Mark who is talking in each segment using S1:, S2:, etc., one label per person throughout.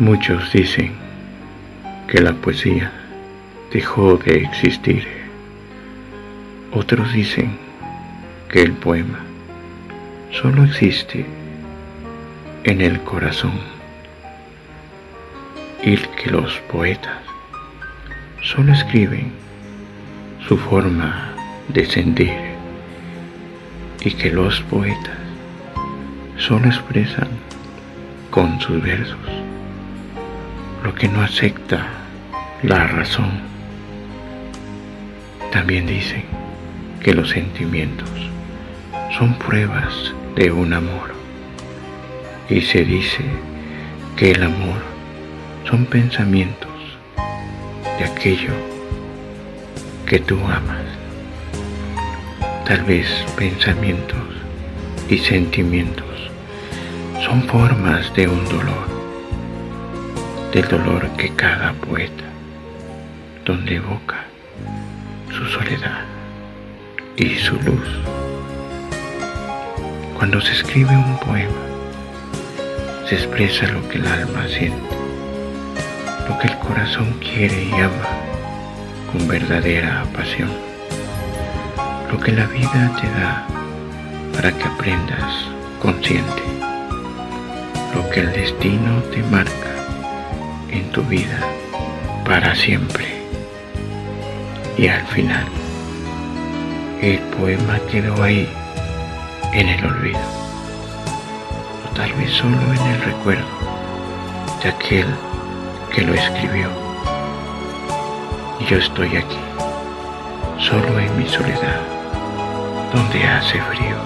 S1: Muchos dicen que la poesía dejó de existir. Otros dicen que el poema solo existe en el corazón y que los poetas solo escriben su forma de sentir y que los poetas solo expresan con sus versos lo que no acepta la razón. También dicen que los sentimientos son pruebas de un amor y se dice que el amor son pensamientos de aquello que tú amas. Tal vez pensamientos y sentimientos son formas de un dolor, del dolor que cada poeta, donde evoca su soledad y su luz. Cuando se escribe un poema, se expresa lo que el alma siente, lo que el corazón quiere y ama con verdadera pasión, lo que la vida te da para que aprendas consciente lo que el destino te marca en tu vida para siempre. Y al final, el poema quedó ahí, en el olvido, o tal vez solo en el recuerdo de aquel que lo escribió. Y yo estoy aquí, solo en mi soledad, donde hace frío,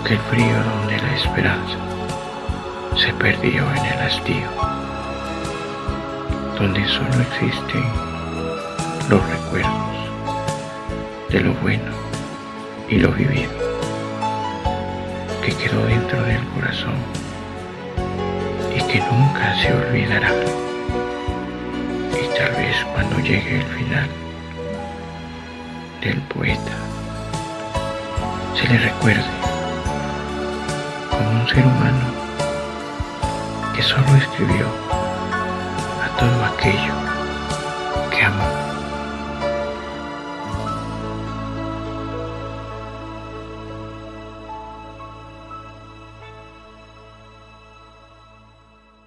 S1: aquel frío donde la esperanza se perdió en el hastío, donde solo existen los recuerdos de lo bueno y lo vivido, que quedó dentro del corazón y que nunca se olvidará. Y tal vez cuando llegue el final del poeta, se le recuerde como un ser humano que solo escribió a todo aquello que amó.